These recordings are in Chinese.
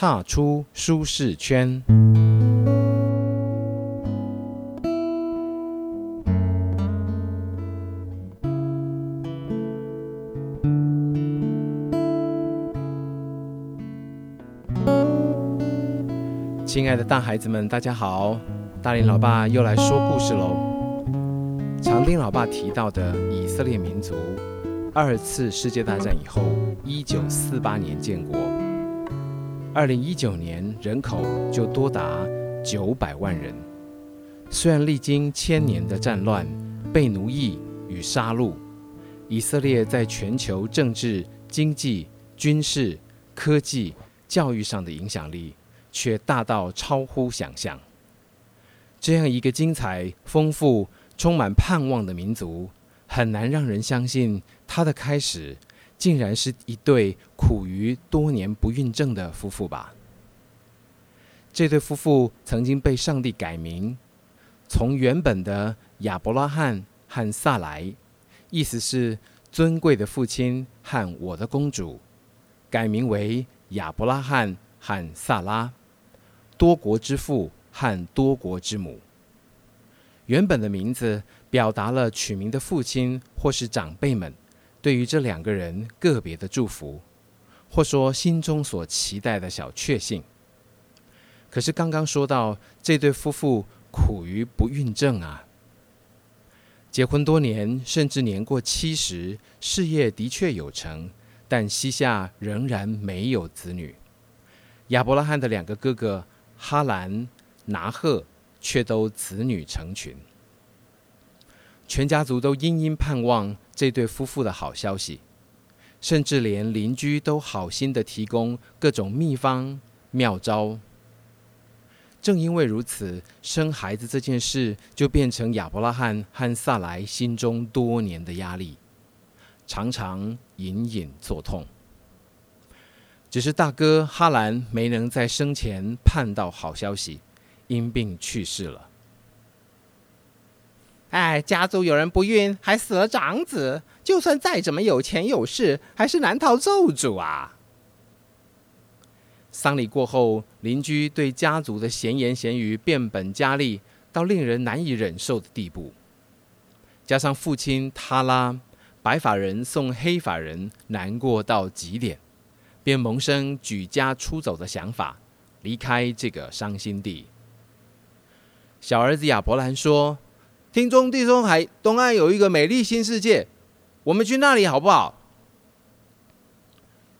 踏出舒适圈。亲爱的大孩子们，大家好！大林老爸又来说故事喽。常听老爸提到的以色列民族，二次世界大战以后，一九四八年建国，二零一九年人口就多达九百万人。虽然历经千年的战乱、被奴役与杀戮，以色列在全球政治、经济、军事、科技、教育上的影响力。却大到超乎想象。这样一个精彩、丰富、充满盼望的民族，很难让人相信，它的开始竟然是一对苦于多年不孕症的夫妇吧？这对夫妇曾经被上帝改名，从原本的亚伯拉罕和萨莱，意思是尊贵的父亲和我的公主，改名为亚伯拉罕和萨拉。多国之父和多国之母，原本的名字表达了取名的父亲或是长辈们对于这两个人个别的祝福，或说心中所期待的小确幸。可是刚刚说到这对夫妇苦于不孕症啊，结婚多年，甚至年过七十，事业的确有成，但膝下仍然没有子女。亚伯拉罕的两个哥哥。哈兰、拿赫却都子女成群，全家族都殷殷盼望这对夫妇的好消息，甚至连邻居都好心的提供各种秘方妙招。正因为如此，生孩子这件事就变成亚伯拉罕和萨莱心中多年的压力，常常隐隐作痛。只是大哥哈兰没能在生前盼到好消息，因病去世了。哎，家族有人不孕，还死了长子，就算再怎么有钱有势，还是难逃咒诅啊！丧礼过后，邻居对家族的闲言闲语变本加厉，到令人难以忍受的地步。加上父亲他拉白发人送黑发人，难过到极点。便萌生举家出走的想法，离开这个伤心地。小儿子亚伯兰说：“听中地中海东岸有一个美丽新世界，我们去那里好不好？”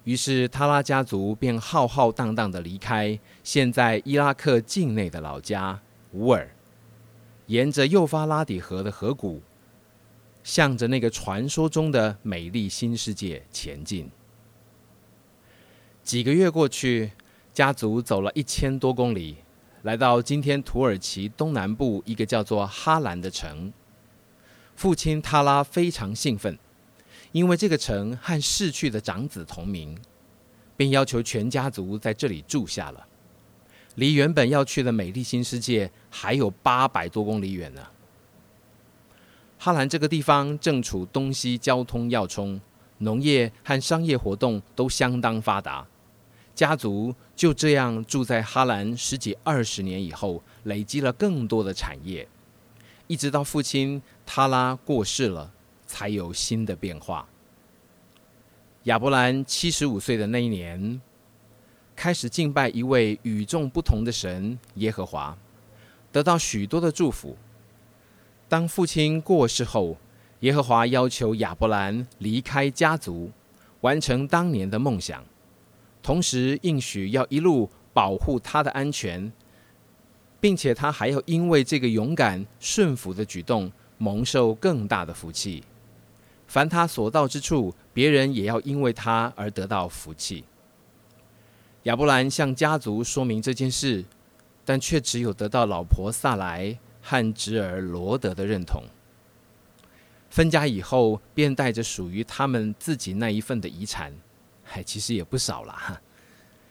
于是他拉家族便浩浩荡荡的离开现在伊拉克境内的老家乌尔，沿着幼发拉底河的河谷，向着那个传说中的美丽新世界前进。几个月过去，家族走了一千多公里，来到今天土耳其东南部一个叫做哈兰的城。父亲塔拉非常兴奋，因为这个城和逝去的长子同名，便要求全家族在这里住下了。离原本要去的美丽新世界还有八百多公里远呢。哈兰这个地方正处东西交通要冲，农业和商业活动都相当发达。家族就这样住在哈兰十几二十年以后，累积了更多的产业，一直到父亲塔拉过世了，才有新的变化。亚伯兰七十五岁的那一年，开始敬拜一位与众不同的神耶和华，得到许多的祝福。当父亲过世后，耶和华要求亚伯兰离开家族，完成当年的梦想。同时应许要一路保护他的安全，并且他还要因为这个勇敢顺服的举动蒙受更大的福气。凡他所到之处，别人也要因为他而得到福气。亚伯兰向家族说明这件事，但却只有得到老婆萨莱和侄儿罗德的认同。分家以后，便带着属于他们自己那一份的遗产。还其实也不少了哈，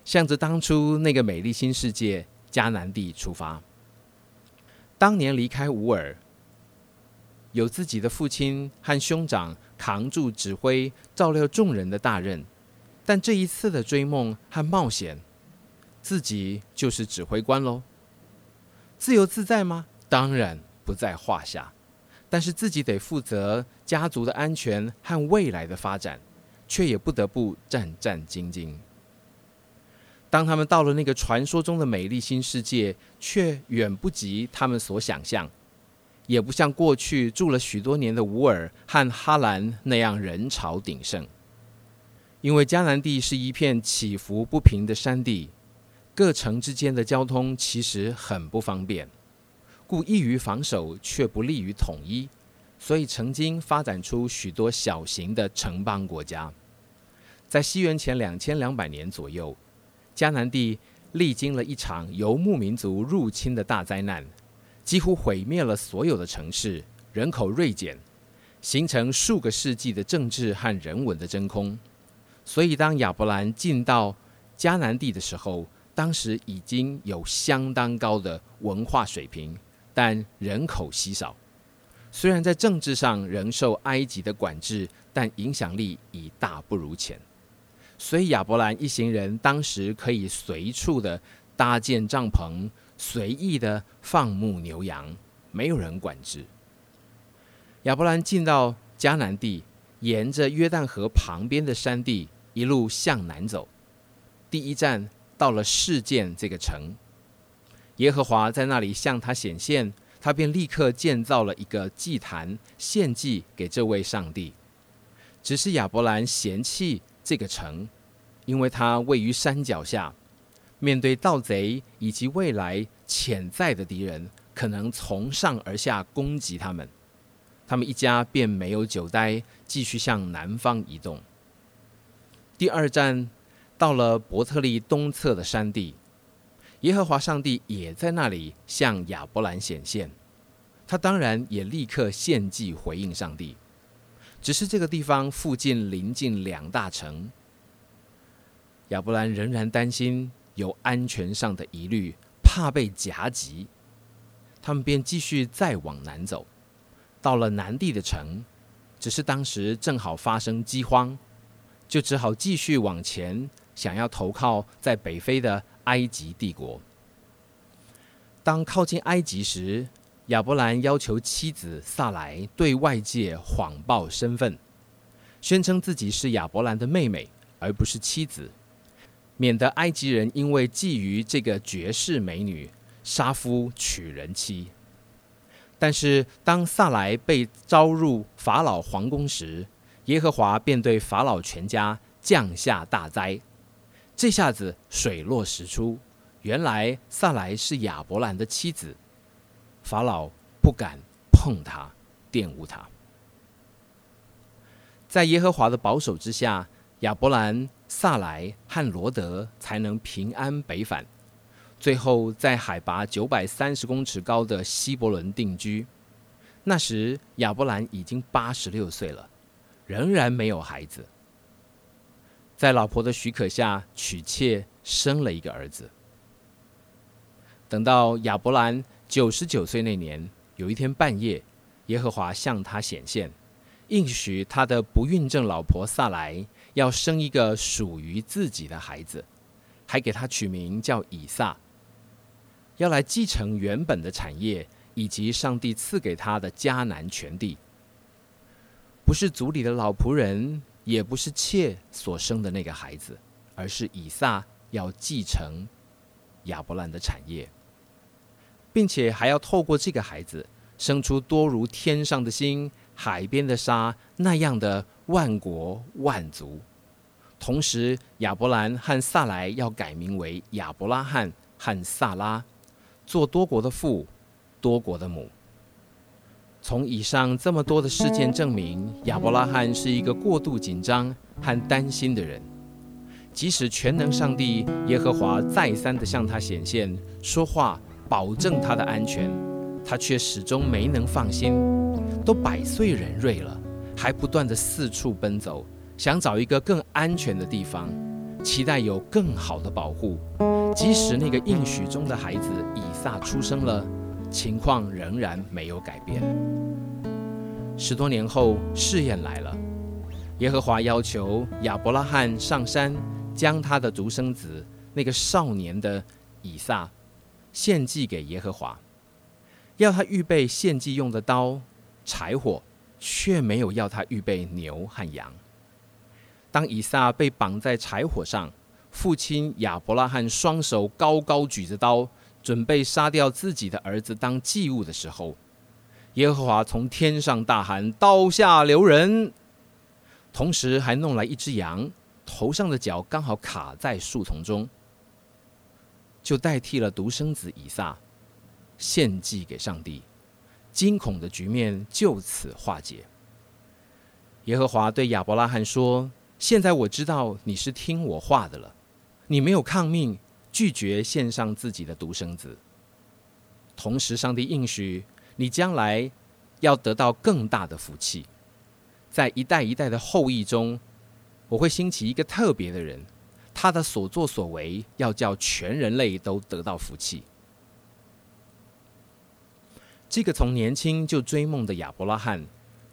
向着当初那个美丽新世界迦南地出发。当年离开乌尔，有自己的父亲和兄长扛住指挥、照料众人的大任，但这一次的追梦和冒险，自己就是指挥官喽。自由自在吗？当然不在话下。但是自己得负责家族的安全和未来的发展，却也不得不战战兢兢。当他们到了那个传说中的美丽新世界，却远不及他们所想象，也不像过去住了许多年的乌尔和哈兰那样人潮鼎盛。因为迦南地是一片起伏不平的山地，各城之间的交通其实很不方便。故易于防守，却不利于统一，所以曾经发展出许多小型的城邦国家。在西元前两千两百年左右，迦南地历经了一场游牧民族入侵的大灾难，几乎毁灭了所有的城市，人口锐减，形成数个世纪的政治和人文的真空。所以，当亚伯兰进到迦南地的时候，当时已经有相当高的文化水平。但人口稀少，虽然在政治上仍受埃及的管制，但影响力已大不如前。所以亚伯兰一行人当时可以随处的搭建帐篷，随意的放牧牛羊，没有人管制。亚伯兰进到迦南地，沿着约旦河旁边的山地一路向南走，第一站到了事件这个城。耶和华在那里向他显现，他便立刻建造了一个祭坛，献祭给这位上帝。只是亚伯兰嫌弃这个城，因为它位于山脚下，面对盗贼以及未来潜在的敌人，可能从上而下攻击他们。他们一家便没有久待，继续向南方移动。第二站到了伯特利东侧的山地。耶和华上帝也在那里向亚伯兰显现，他当然也立刻献祭回应上帝。只是这个地方附近临近两大城，亚伯兰仍然担心有安全上的疑虑，怕被夹击，他们便继续再往南走，到了南地的城，只是当时正好发生饥荒，就只好继续往前，想要投靠在北非的。埃及帝国。当靠近埃及时，亚伯兰要求妻子萨莱对外界谎报身份，宣称自己是亚伯兰的妹妹，而不是妻子，免得埃及人因为觊觎这个绝世美女，杀夫娶人妻。但是，当萨莱被招入法老皇宫时，耶和华便对法老全家降下大灾。这下子水落石出，原来萨莱是亚伯兰的妻子，法老不敢碰她，玷污她。在耶和华的保守之下，亚伯兰、萨莱和罗德才能平安北返，最后在海拔九百三十公尺高的希伯伦定居。那时亚伯兰已经八十六岁了，仍然没有孩子。在老婆的许可下娶妾，生了一个儿子。等到亚伯兰九十九岁那年，有一天半夜，耶和华向他显现，应许他的不孕症老婆萨莱要生一个属于自己的孩子，还给他取名叫以撒，要来继承原本的产业以及上帝赐给他的迦南全地，不是族里的老仆人。也不是妾所生的那个孩子，而是以撒要继承亚伯兰的产业，并且还要透过这个孩子生出多如天上的星、海边的沙那样的万国万族。同时，亚伯兰和萨莱要改名为亚伯拉罕和萨拉，做多国的父，多国的母。从以上这么多的事件证明，亚伯拉罕是一个过度紧张和担心的人。即使全能上帝耶和华再三的向他显现、说话，保证他的安全，他却始终没能放心。都百岁人瑞了，还不断的四处奔走，想找一个更安全的地方，期待有更好的保护。即使那个应许中的孩子以撒出生了。情况仍然没有改变。十多年后，试验来了。耶和华要求亚伯拉罕上山，将他的独生子那个少年的以撒献祭给耶和华，要他预备献祭用的刀、柴火，却没有要他预备牛和羊。当以撒被绑在柴火上，父亲亚伯拉罕双手高高举着刀，准备杀掉自己的儿子当祭物的时候，耶和华从天上大喊：“刀下留人！”同时还弄来一只羊，头上的角刚好卡在树丛中，就代替了独生子以撒献祭给上帝。惊恐的局面就此化解。耶和华对亚伯拉罕说：“现在我知道你是听我话的了，你没有抗命，拒绝献上自己的独生子。同时，上帝应许你将来要得到更大的福气。”在一代一代的后裔中，我会兴起一个特别的人，他的所作所为要叫全人类都得到福气。这个从年轻就追梦的亚伯拉罕，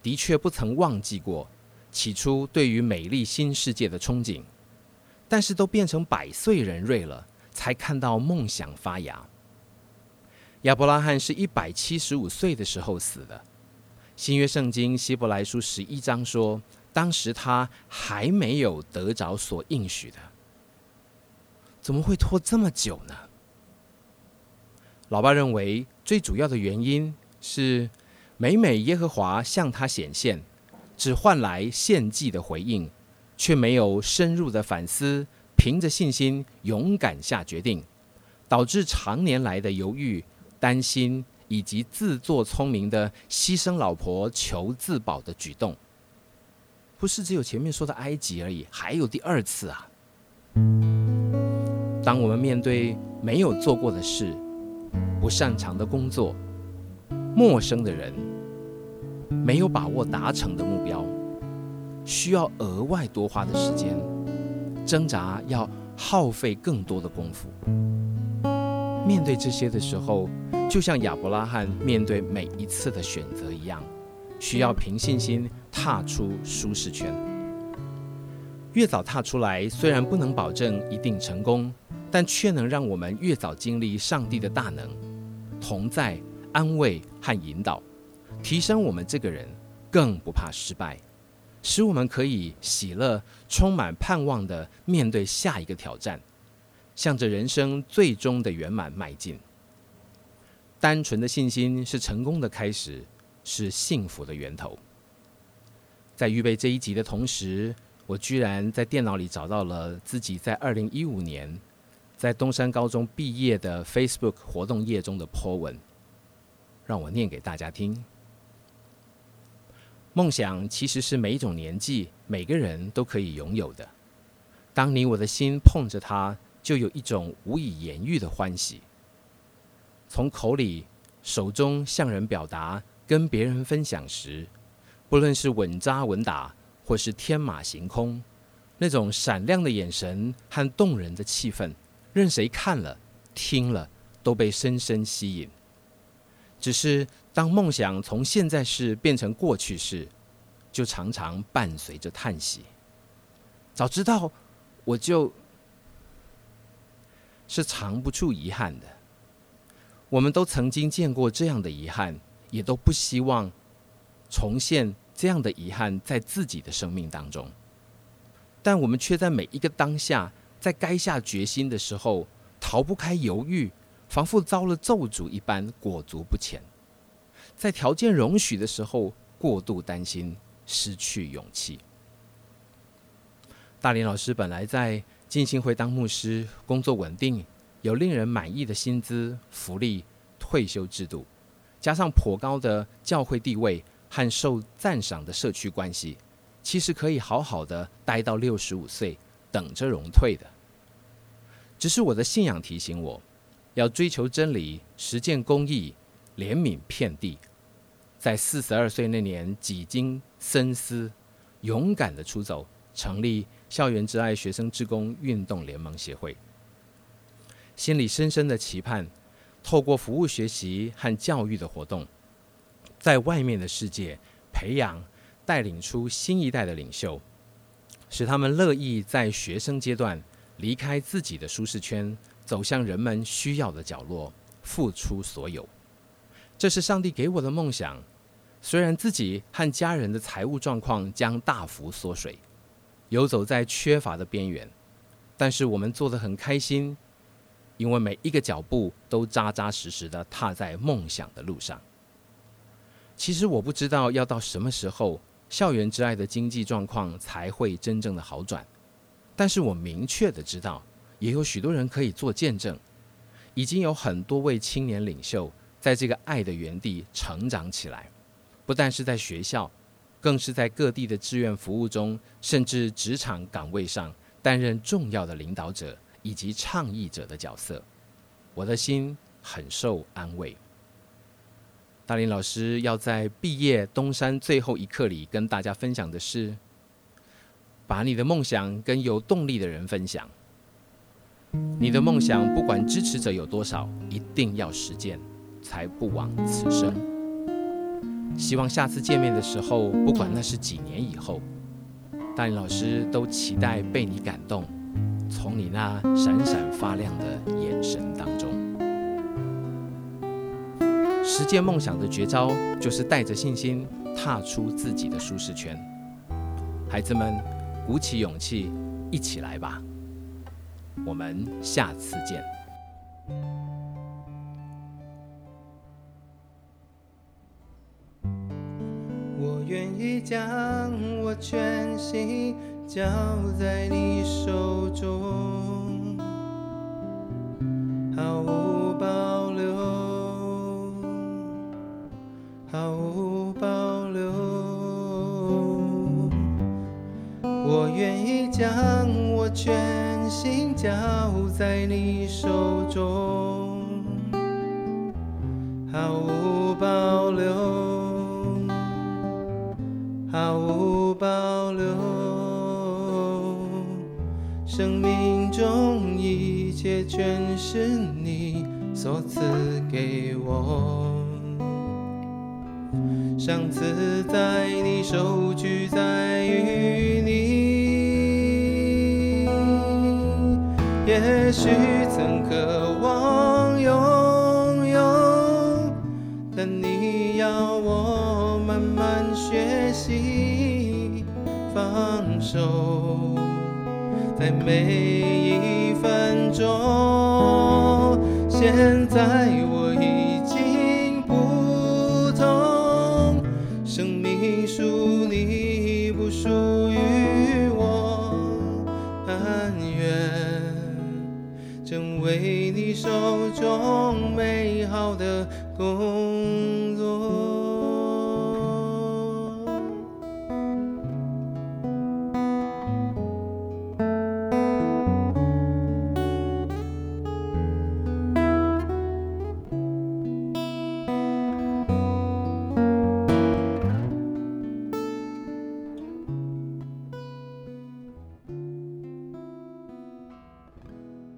的确不曾忘记过起初对于美丽新世界的憧憬，但是都变成百岁人瑞了，才看到梦想发芽。亚伯拉罕是一百七十五岁的时候死的。新约圣经希伯来书十一章说，当时他还没有得着所应许的，怎么会拖这么久呢？老爸认为，最主要的原因是，每每耶和华向他显现，只换来献祭的回应，却没有深入的反思，凭着信心勇敢下决定，导致常年来的犹豫、担心。以及自作聪明的牺牲老婆求自保的举动，不是只有前面说的埃及而已，还有第二次啊！当我们面对没有做过的事、不擅长的工作、陌生的人、没有把握达成的目标，需要额外多花的时间，挣扎要耗费更多的功夫。面对这些的时候，就像亚伯拉罕面对每一次的选择一样，需要凭信心踏出舒适圈。越早踏出来，虽然不能保证一定成功，但却能让我们越早经历上帝的大能同在、安慰和引导，提升我们这个人，更不怕失败，使我们可以喜乐、充满盼望的面对下一个挑战。向着人生最终的圆满迈进。单纯的信心是成功的开始，是幸福的源头。在预备这一集的同时，我居然在电脑里找到了自己在二零一五年在东山高中毕业的 Facebook 活动页中的 po 文，让我念给大家听。梦想其实是每一种年纪每个人都可以拥有的。当你我的心碰着它。就有一种无以言喻的欢喜，从口里、手中向人表达、跟别人分享时，不论是稳扎稳打，或是天马行空，那种闪亮的眼神和动人的气氛，任谁看了、听了都被深深吸引。只是当梦想从现在式变成过去式，就常常伴随着叹息。早知道我就。是藏不住遗憾的。我们都曾经见过这样的遗憾，也都不希望重现这样的遗憾在自己的生命当中。但我们却在每一个当下，在该下决心的时候，逃不开犹豫，仿佛遭了咒诅一般，裹足不前。在条件容许的时候，过度担心，失去勇气。大林老师本来在。进行会当牧师，工作稳定，有令人满意的薪资、福利、退休制度，加上颇高的教会地位和受赞赏的社区关系，其实可以好好的待到六十五岁，等着荣退的。只是我的信仰提醒我，要追求真理，实践公义，怜悯遍地。在四十二岁那年，几经深思，勇敢的出走，成立。校园之爱学生之工运动联盟协会，心里深深的期盼，透过服务学习和教育的活动，在外面的世界培养、带领出新一代的领袖，使他们乐意在学生阶段离开自己的舒适圈，走向人们需要的角落，付出所有。这是上帝给我的梦想。虽然自己和家人的财务状况将大幅缩水，游走在缺乏的边缘，但是我们做得很开心，因为每一个脚步都扎扎实实的踏在梦想的路上。其实我不知道要到什么时候，校园之爱的经济状况才会真正的好转，但是我明确的知道，也有许多人可以做见证，已经有很多位青年领袖在这个爱的原地成长起来。不但是在学校，更是在各地的志愿服务中，甚至职场岗位上担任重要的领导者以及倡议者的角色。我的心很受安慰。大林老师要在毕业东山最后一课里跟大家分享的是：把你的梦想跟有动力的人分享。你的梦想不管支持者有多少，一定要实践，才不枉此生。希望下次见面的时候，不管那是几年以后，大林老师都期待被你感动，从你那闪闪发亮的眼神当中。实践梦想的绝招就是带着信心踏出自己的舒适圈。孩子们，鼓起勇气，一起来吧！我们下次见。我愿意将我全心交在你手中，毫无交在你手中，毫无保留。毫无保留，生命中一切全是你所赐给我。上次在你手，举在于也许曾渴望拥有，但你要我慢慢学习放手，在每一分钟。现在我手中美好的工。